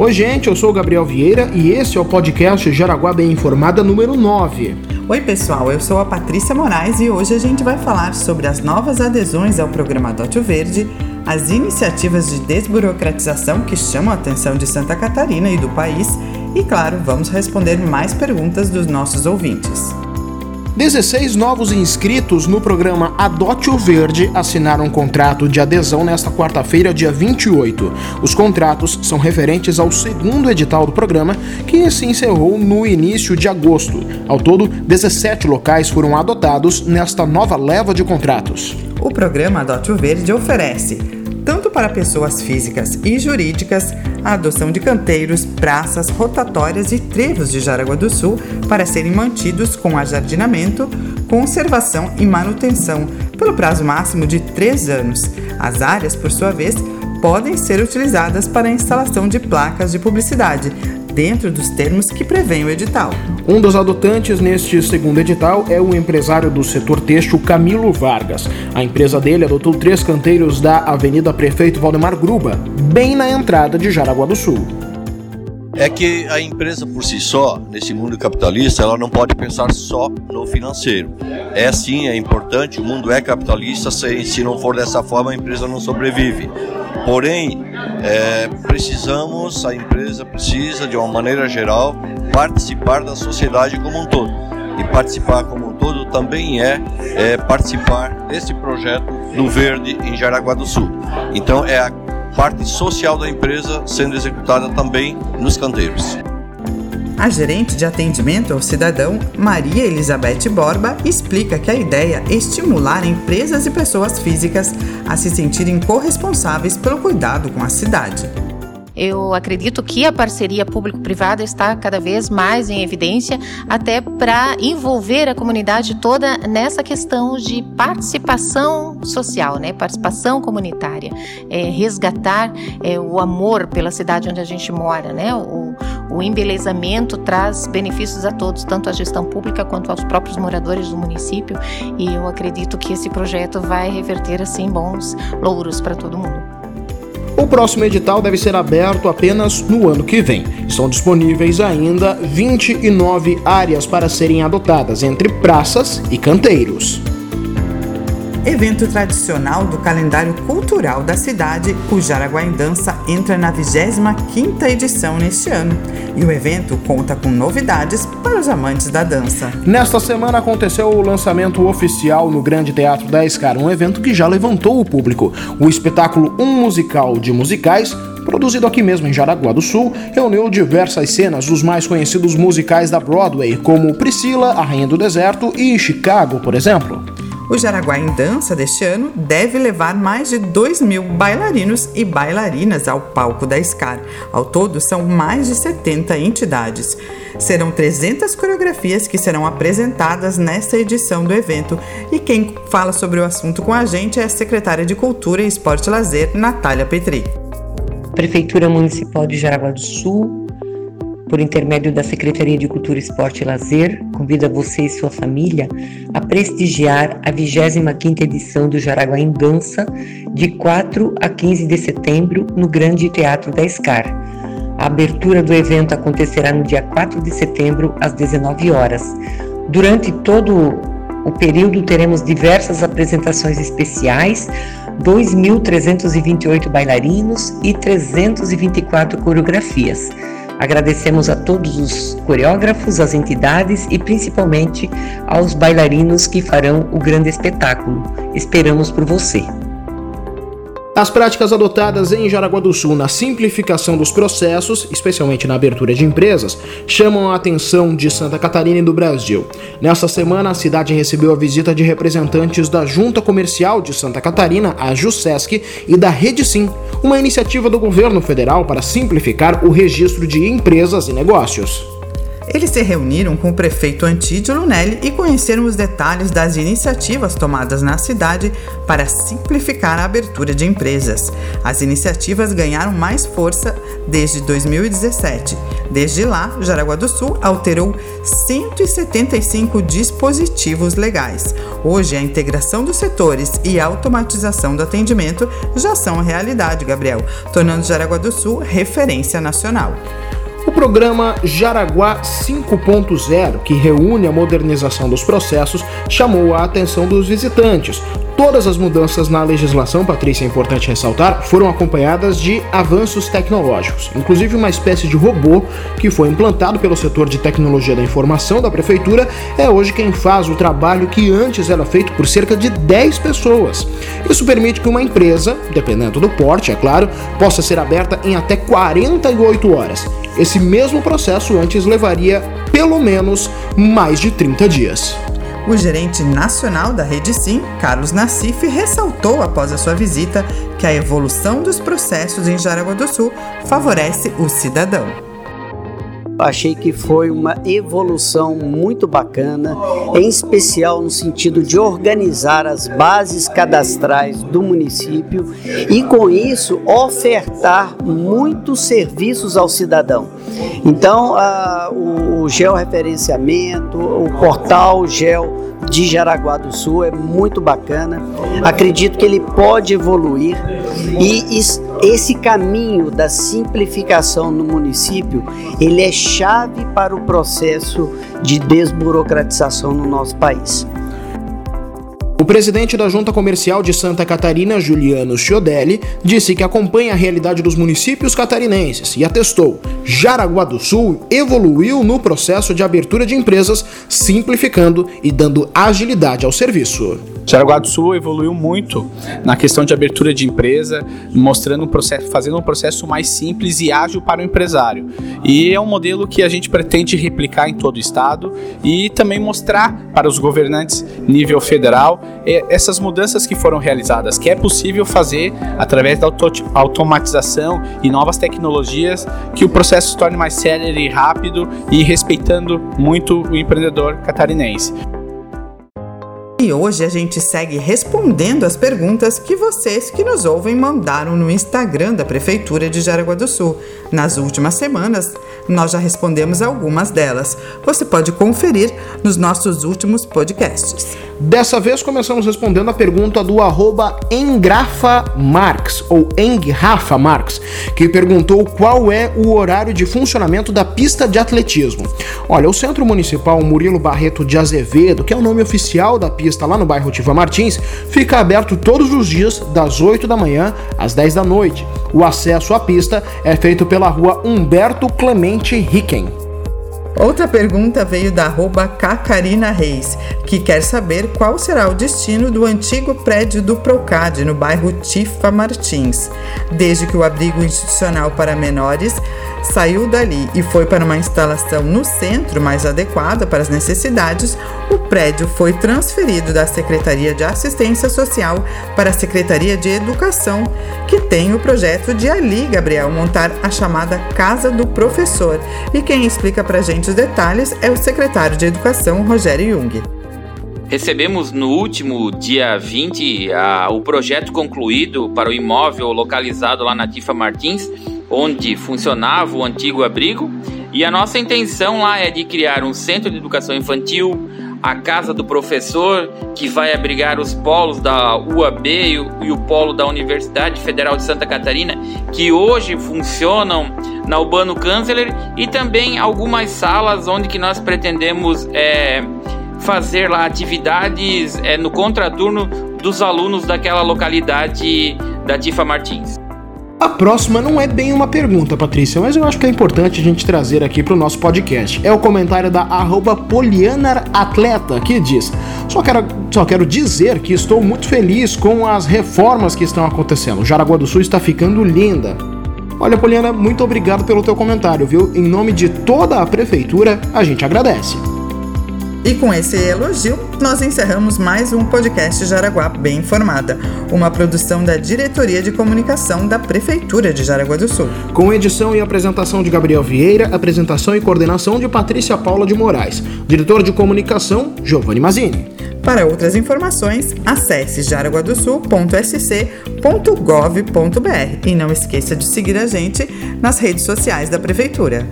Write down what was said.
Oi, gente, eu sou o Gabriel Vieira e esse é o podcast Jaraguá Bem Informada número 9. Oi, pessoal, eu sou a Patrícia Moraes e hoje a gente vai falar sobre as novas adesões ao programa Dote Verde, as iniciativas de desburocratização que chamam a atenção de Santa Catarina e do país e, claro, vamos responder mais perguntas dos nossos ouvintes. 16 novos inscritos no programa Adote o Verde assinaram um contrato de adesão nesta quarta-feira, dia 28. Os contratos são referentes ao segundo edital do programa, que se encerrou no início de agosto. Ao todo, 17 locais foram adotados nesta nova leva de contratos. O programa Adote o Verde oferece tanto para pessoas físicas e jurídicas, a adoção de canteiros, praças, rotatórias e trevos de Jaraguá do Sul para serem mantidos com ajardinamento, conservação e manutenção pelo prazo máximo de três anos. As áreas, por sua vez, podem ser utilizadas para a instalação de placas de publicidade, dentro dos termos que prevém o edital. Um dos adotantes neste segundo edital é o empresário do setor têxtil Camilo Vargas. A empresa dele adotou três canteiros da Avenida Prefeito Valdemar Gruba, bem na entrada de Jaraguá do Sul. É que a empresa por si só, nesse mundo capitalista, ela não pode pensar só no financeiro. É sim, é importante, o mundo é capitalista, se, se não for dessa forma a empresa não sobrevive. Porém, é, precisamos, a empresa precisa, de uma maneira geral, participar da sociedade como um todo. E participar como um todo também é, é participar desse projeto do Verde em Jaraguá do Sul. Então, é a parte social da empresa sendo executada também nos canteiros. A gerente de atendimento ao cidadão, Maria Elizabeth Borba, explica que a ideia é estimular empresas e pessoas físicas a se sentirem corresponsáveis pelo cuidado com a cidade. Eu acredito que a parceria público-privada está cada vez mais em evidência, até para envolver a comunidade toda nessa questão de participação social, né? participação comunitária, é, resgatar é, o amor pela cidade onde a gente mora. Né? O, o embelezamento traz benefícios a todos, tanto à gestão pública quanto aos próprios moradores do município, e eu acredito que esse projeto vai reverter assim bons louros para todo mundo. O próximo edital deve ser aberto apenas no ano que vem. Estão disponíveis ainda 29 áreas para serem adotadas entre praças e canteiros evento tradicional do calendário cultural da cidade, o Jaraguá em Dança entra na 25ª edição neste ano. E o evento conta com novidades para os amantes da dança. Nesta semana aconteceu o lançamento oficial no Grande Teatro da Escar, um evento que já levantou o público. O espetáculo Um Musical de Musicais produzido aqui mesmo em Jaraguá do Sul, reuniu diversas cenas dos mais conhecidos musicais da Broadway, como Priscila, A Rainha do Deserto e Chicago, por exemplo. O Jaraguá em Dança deste ano deve levar mais de 2 mil bailarinos e bailarinas ao palco da SCAR. Ao todo, são mais de 70 entidades. Serão 300 coreografias que serão apresentadas nesta edição do evento. E quem fala sobre o assunto com a gente é a secretária de Cultura e Esporte e Lazer, Natália Petri. Prefeitura Municipal de Jaraguá do Sul por intermédio da Secretaria de Cultura, Esporte e Lazer, convida você e sua família a prestigiar a 25ª edição do Jaraguá em Dança, de 4 a 15 de setembro, no Grande Teatro da SCAR. A abertura do evento acontecerá no dia 4 de setembro, às 19 horas. Durante todo o período teremos diversas apresentações especiais, 2.328 bailarinos e 324 coreografias. Agradecemos a todos os coreógrafos, as entidades e principalmente aos bailarinos que farão o grande espetáculo. Esperamos por você. As práticas adotadas em Jaraguá do Sul na simplificação dos processos, especialmente na abertura de empresas, chamam a atenção de Santa Catarina e do Brasil. Nesta semana, a cidade recebeu a visita de representantes da Junta Comercial de Santa Catarina, a JUSESC, e da Rede Sim, uma iniciativa do governo federal para simplificar o registro de empresas e negócios. Eles se reuniram com o prefeito Antídio Lunelli e conheceram os detalhes das iniciativas tomadas na cidade para simplificar a abertura de empresas. As iniciativas ganharam mais força desde 2017. Desde lá, Jaraguá do Sul alterou 175 dispositivos legais. Hoje, a integração dos setores e a automatização do atendimento já são realidade, Gabriel, tornando Jaraguá do Sul referência nacional. Programa Jaraguá 5.0, que reúne a modernização dos processos, chamou a atenção dos visitantes. Todas as mudanças na legislação, Patrícia, é importante ressaltar, foram acompanhadas de avanços tecnológicos, inclusive uma espécie de robô que foi implantado pelo setor de tecnologia da informação da prefeitura, é hoje quem faz o trabalho que antes era feito por cerca de 10 pessoas. Isso permite que uma empresa, dependendo do porte, é claro, possa ser aberta em até 48 horas. Esse mesmo processo antes levaria pelo menos mais de 30 dias. O gerente nacional da Rede Sim, Carlos Nassif, ressaltou após a sua visita que a evolução dos processos em Jaraguá do Sul favorece o cidadão. Achei que foi uma evolução muito bacana, em especial no sentido de organizar as bases cadastrais do município e, com isso, ofertar muitos serviços ao cidadão. Então, a, o, o georreferenciamento, o portal Geo de Jaraguá do Sul é muito bacana. Acredito que ele pode evoluir e esse caminho da simplificação no município, ele é chave para o processo de desburocratização no nosso país. O presidente da Junta Comercial de Santa Catarina, Juliano Chiodelli, disse que acompanha a realidade dos municípios catarinenses e atestou: Jaraguá do Sul evoluiu no processo de abertura de empresas, simplificando e dando agilidade ao serviço. Jaraguá do Sul evoluiu muito na questão de abertura de empresa, mostrando um processo, fazendo um processo mais simples e ágil para o empresário. E é um modelo que a gente pretende replicar em todo o estado e também mostrar para os governantes nível federal essas mudanças que foram realizadas, que é possível fazer através da automatização e novas tecnologias, que o processo se torne mais célere e rápido e respeitando muito o empreendedor catarinense. E hoje a gente segue respondendo as perguntas que vocês que nos ouvem mandaram no Instagram da Prefeitura de Jaraguá do Sul. Nas últimas semanas, nós já respondemos algumas delas. Você pode conferir nos nossos últimos podcasts. Dessa vez começamos respondendo a pergunta do EngrafaMarx, ou EngrafaMarx, que perguntou qual é o horário de funcionamento da pista de atletismo. Olha, o Centro Municipal Murilo Barreto de Azevedo, que é o nome oficial da pista lá no bairro Tiva Martins, fica aberto todos os dias das 8 da manhã às 10 da noite. O acesso à pista é feito pela rua Humberto Clemente Ricken. Outra pergunta veio da arroba Cacarina Reis, que quer saber qual será o destino do antigo prédio do Procad no bairro Tifa Martins. Desde que o abrigo institucional para menores saiu dali e foi para uma instalação no centro mais adequada para as necessidades, o prédio foi transferido da Secretaria de Assistência Social para a Secretaria de Educação, que tem o projeto de ali, Gabriel, montar a chamada Casa do Professor. E quem explica para gente os detalhes é o secretário de Educação, Rogério Jung. Recebemos no último dia 20 a, o projeto concluído para o imóvel localizado lá na Tifa Martins, onde funcionava o antigo abrigo. E a nossa intenção lá é de criar um centro de educação infantil, a casa do professor, que vai abrigar os polos da UAB e o, e o polo da Universidade Federal de Santa Catarina, que hoje funcionam na Urbano Kanzler, e também algumas salas onde que nós pretendemos é, fazer lá atividades é, no contraturno dos alunos daquela localidade da Tifa Martins. A próxima não é bem uma pergunta, Patrícia, mas eu acho que é importante a gente trazer aqui para o nosso podcast. É o comentário da PolianaAtleta que diz: só quero, só quero dizer que estou muito feliz com as reformas que estão acontecendo. Jaraguá do Sul está ficando linda. Olha, Poliana, muito obrigado pelo teu comentário, viu? Em nome de toda a prefeitura, a gente agradece. E com esse elogio, nós encerramos mais um podcast Jaraguá Bem Informada, uma produção da Diretoria de Comunicação da Prefeitura de Jaraguá do Sul. Com edição e apresentação de Gabriel Vieira, apresentação e coordenação de Patrícia Paula de Moraes, diretor de comunicação Giovanni Mazini. Para outras informações, acesse jaraguadosul.sc.gov.br e não esqueça de seguir a gente nas redes sociais da Prefeitura.